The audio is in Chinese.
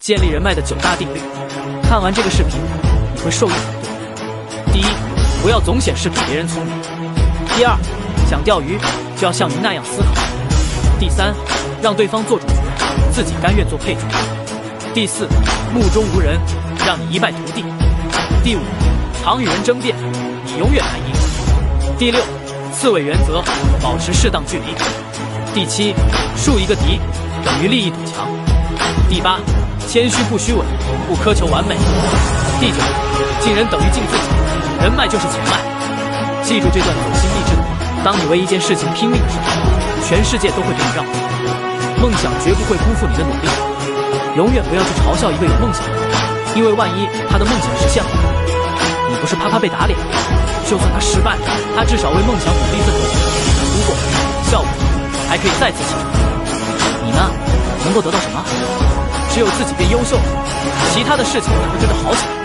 建立人脉的九大定律。看完这个视频，你会受益很多。第一，不要总显示比别人聪明。第二，想钓鱼就要像鱼那样思考。第三，让对方做主角，自己甘愿做配角。第四，目中无人，让你一败涂地。第五，常与人争辩，你永远难赢。第六，刺猬原则，保持适当距离。第七，树一个敌等于立一堵墙。第八，谦虚不虚伪，不苛求完美。第九，敬人等于敬自己，人脉就是钱脉。记住这段走心励志的话：当你为一件事情拼命的时候，全世界都会给你让步。梦想绝不会辜负你的努力。永远不要去嘲笑一个有梦想的人，因为万一他的梦想实现了，你不是啪啪被打脸？就算他失败了，他至少为梦想努力奋斗，如果效果还可以再次起程。你呢？能够得到什么？只有自己变优秀了，其他的事情才会跟着好起来。